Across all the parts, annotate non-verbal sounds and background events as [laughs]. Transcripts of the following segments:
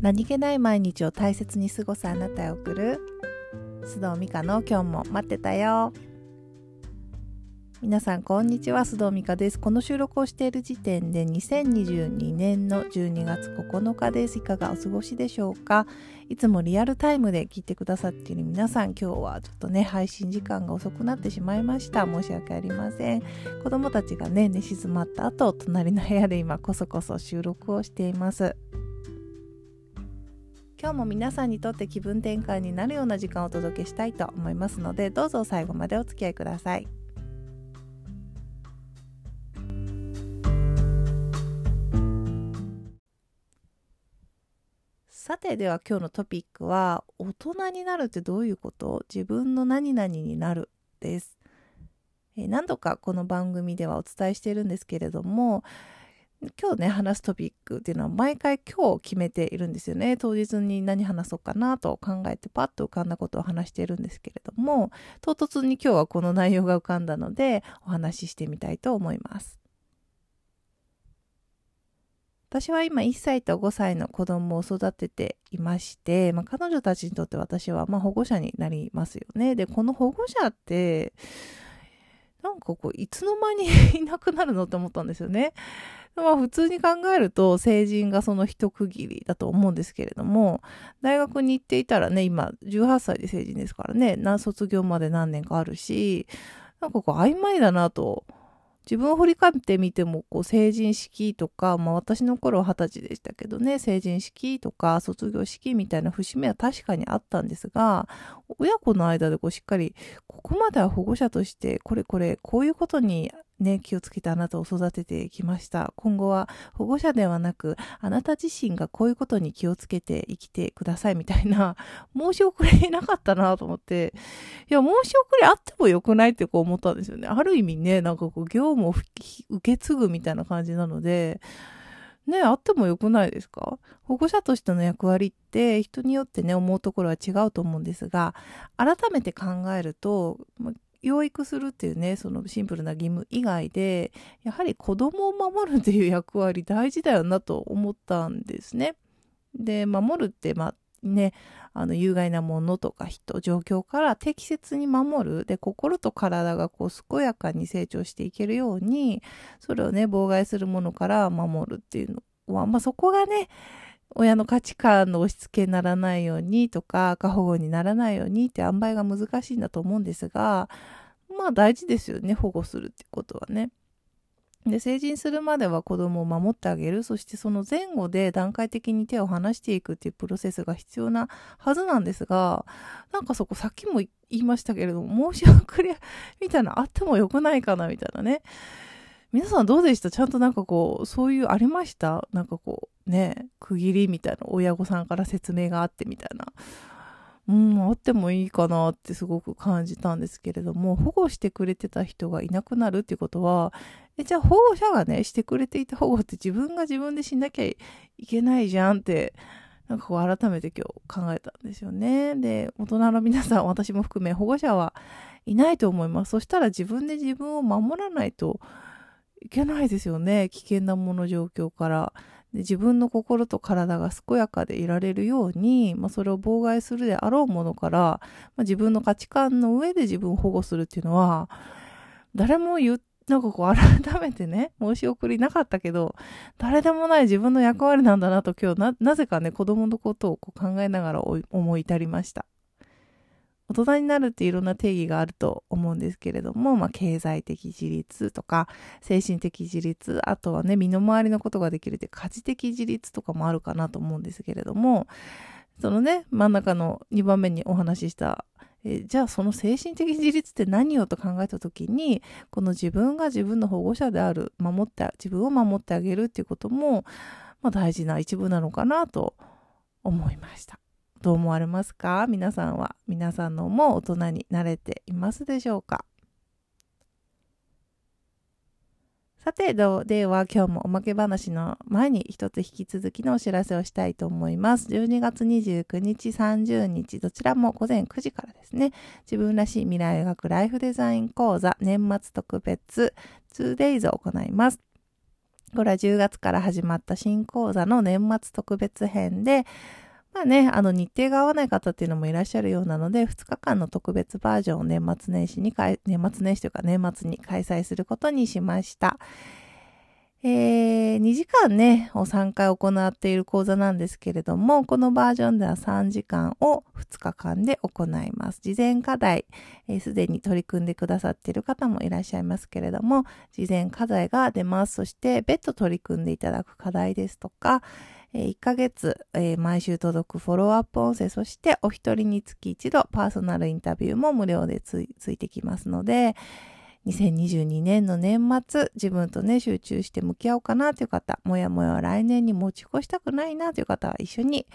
何気ない毎日を大切に過ごすあなたへ送る。須藤美香の今日も待ってたよ。皆さんこんにちは須藤美香です。この収録をしている時点で2022年の12月9日です。いかがお過ごしでしょうか？いつもリアルタイムで聞いてくださっている皆さん今日はちょっとね配信時間が遅くなってしまいました。申し訳ありません。子供たちがね寝静まった後隣の部屋で今こそこそ収録をしています。今日も皆さんにとって気分転換になるような時間をお届けしたいと思いますのでどうぞ最後までお付き合いください。さてでは今日のトピックは大人になるってどういうこと？自分の何々になる？です。何度かこの番組ではお伝えしているんですけれども今日ね話すトピックっていうのは毎回今日決めているんですよね当日に何話そうかなと考えてパッと浮かんだことを話しているんですけれども唐突に今日はこの内容が浮かんだのでお話ししてみたいと思います私は今1歳と5歳の子供を育てていまして、まあ、彼女たちにとって私はま保護者になりますよね。で、この保護者って、なんかこう、いつの間に [laughs] いなくなるのって思ったんですよね。まあ普通に考えると成人がその一区切りだと思うんですけれども、大学に行っていたらね、今18歳で成人ですからね、卒業まで何年かあるし、なんかこう曖昧だなと自分を振り返ってみてもこう成人式とか、まあ、私の頃は二十歳でしたけどね成人式とか卒業式みたいな節目は確かにあったんですが親子の間でこうしっかりここまでは保護者としてこれこれこういうことにね、気をつけてあなたを育ててきました。今後は保護者ではなく、あなた自身がこういうことに気をつけて生きてくださいみたいな、[laughs] 申し遅れなかったなと思って、いや、申し遅れあってもよくないってこう思ったんですよね。ある意味ね、なんかこう、業務を受け継ぐみたいな感じなので、ね、あってもよくないですか？保護者としての役割って人によってね思うところは違うと思うんですが改めて考えると養育するっていうねそのシンプルな義務以外でやはり子供を守るっていう役割大事だよなと思ったんですね。で守るってまあねあの有害なものとか人状況から適切に守るで心と体がこう健やかに成長していけるようにそれをね妨害するものから守るっていうのは、まあ、そこがね親の価値観の押し付けにならないようにとか過保護にならないようにって塩梅が難しいんだと思うんですがまあ大事ですよね保護するってことはね。で成人するまでは子供を守ってあげるそしてその前後で段階的に手を離していくっていうプロセスが必要なはずなんですがなんかそこさっきも言いましたけれども申し遅れみたいなあってもよくないかなみたいなね皆さんどうでした？ちゃんとなんかこう、そういうありました？なんかこう、ね、区切りみたいな、親御さんから説明があってみたいな。うん、あってもいいかなってすごく感じたんですけれども、保護してくれてた人がいなくなるっていうことは、え、じゃあ保護者がね、してくれていた保護って自分が自分でしなきゃいけないじゃんって、なんかこう改めて今日考えたんですよね。で、大人の皆さん、私も含め保護者はいないと思います。そしたら自分で自分を守らないと、いけないですよね危険なもの状況からで自分の心と体が健やかでいられるように、まあ、それを妨害するであろうものから、まあ、自分の価値観の上で自分を保護するっていうのは誰も言っなんかこう改めてね、申し送りなかったけど、誰でもない自分の役割なんだなと今日な、なぜかね、子供のことをこう考えながら思い至りました。大人になるっていろんな定義があると思うんですけれども、まあ、経済的自立とか精神的自立あとはね身の回りのことができるって家事的自立とかもあるかなと思うんですけれどもそのね真ん中の2番目にお話ししたえじゃあその精神的自立って何をと考えた時にこの自分が自分の保護者である守って自分を守ってあげるっていうことも、まあ、大事な一部なのかなと思いました。どう思われますか？皆さんは皆さんのも大人になれていますでしょうか？さて、では今日もおまけ話の前に一つ引き続きのお知らせをしたいと思います。12月29日、30日、どちらも午前9時からですね、自分らしい未来を描くライフデザイン講座年末特別 2days を行います。これは10月から始まった新講座の年末特別編で、まあね、あの日程が合わない方っていうのもいらっしゃるようなので、2日間の特別バージョンを年末年始に、年末年始というか年末に開催することにしました。えー、2時間ね、を3回行っている講座なんですけれども、このバージョンでは3時間を2日間で行います。事前課題、す、で、に取り組んでくださっている方もいらっしゃいますけれども、事前課題が出ます。そして、別途取り組んでいただく課題ですとか、え1ヶ月、えー、毎週届くフォローアップ音声、そしてお一人につき一度パーソナルインタビューも無料でついてきますので、2022年の年末、自分とね、集中して向き合おうかなという方、もやもや来年に持ち越したくないなという方は一緒に、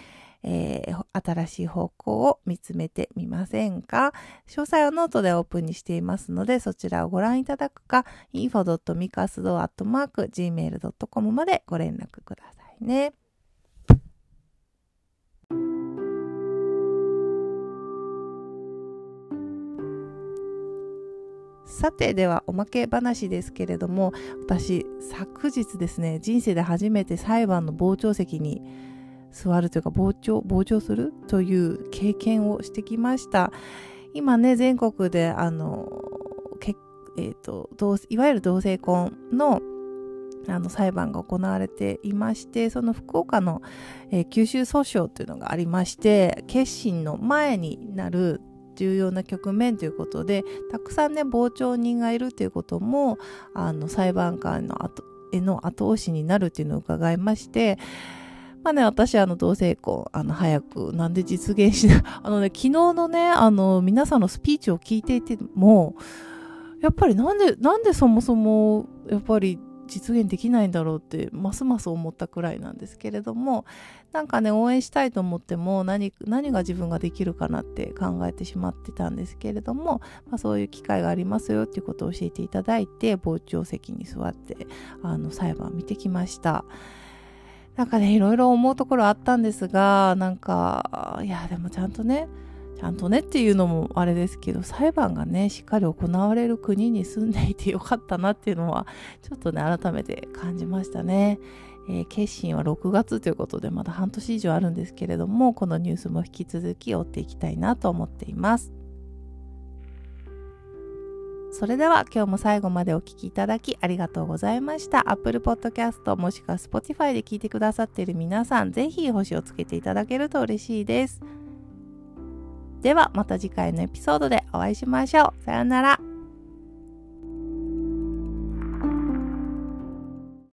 えー、新しい方向を見つめてみませんか？詳細はノートでオープンにしていますので、そちらをご覧いただくか、info.mikasdo.gmail.com までご連絡くださいね。さてではおまけ話ですけれども私昨日ですね人生で初めて裁判の傍聴席に座るというか傍聴傍聴するという経験をしてきました。今ね全国であのけ、えーと、といわゆる同性婚のあの裁判が行われていましてその福岡の、えー、九州訴訟というのがありまして決心の前になる重要な局面ということでたくさんね傍聴人がいるということもあの裁判官の後への後押しになるっていうのを伺いましてまあね、私、あの、同性婚、あの、早く、なんで実現しない、[laughs] あのね、昨日のね、あの、皆さんのスピーチを聞いていても、やっぱりなんで、なんでそもそも、やっぱり実現できないんだろうってますます思ったくらいなんですけれどもなんかね応援したいと思っても何何が自分ができるかなって考えてしまってたんですけれども、まあ、そういう機会がありますよっていうことを教えていただいて傍聴席に座ってあの裁判を見てきました。なんかねいろいろ思うところあったんですがなんかいやでもちゃんとねゃんとねっていうのもあれですけど裁判がねしっかり行われる国に住んでいてよかったなっていうのはちょっとね改めて感じましたね。えー、決心は6月ということでまだ半年以上あるんですけれどもこのニュースも引き続き追っていきたいなと思っています。それでは今日も最後までお聴きいただきありがとうございました。Apple Podcast もしくは Spotify で聞いてくださっている皆さん、ぜひ星をつけていただけると嬉しいです。ではまた次回のエピソードでお会いしましょう。さようなら。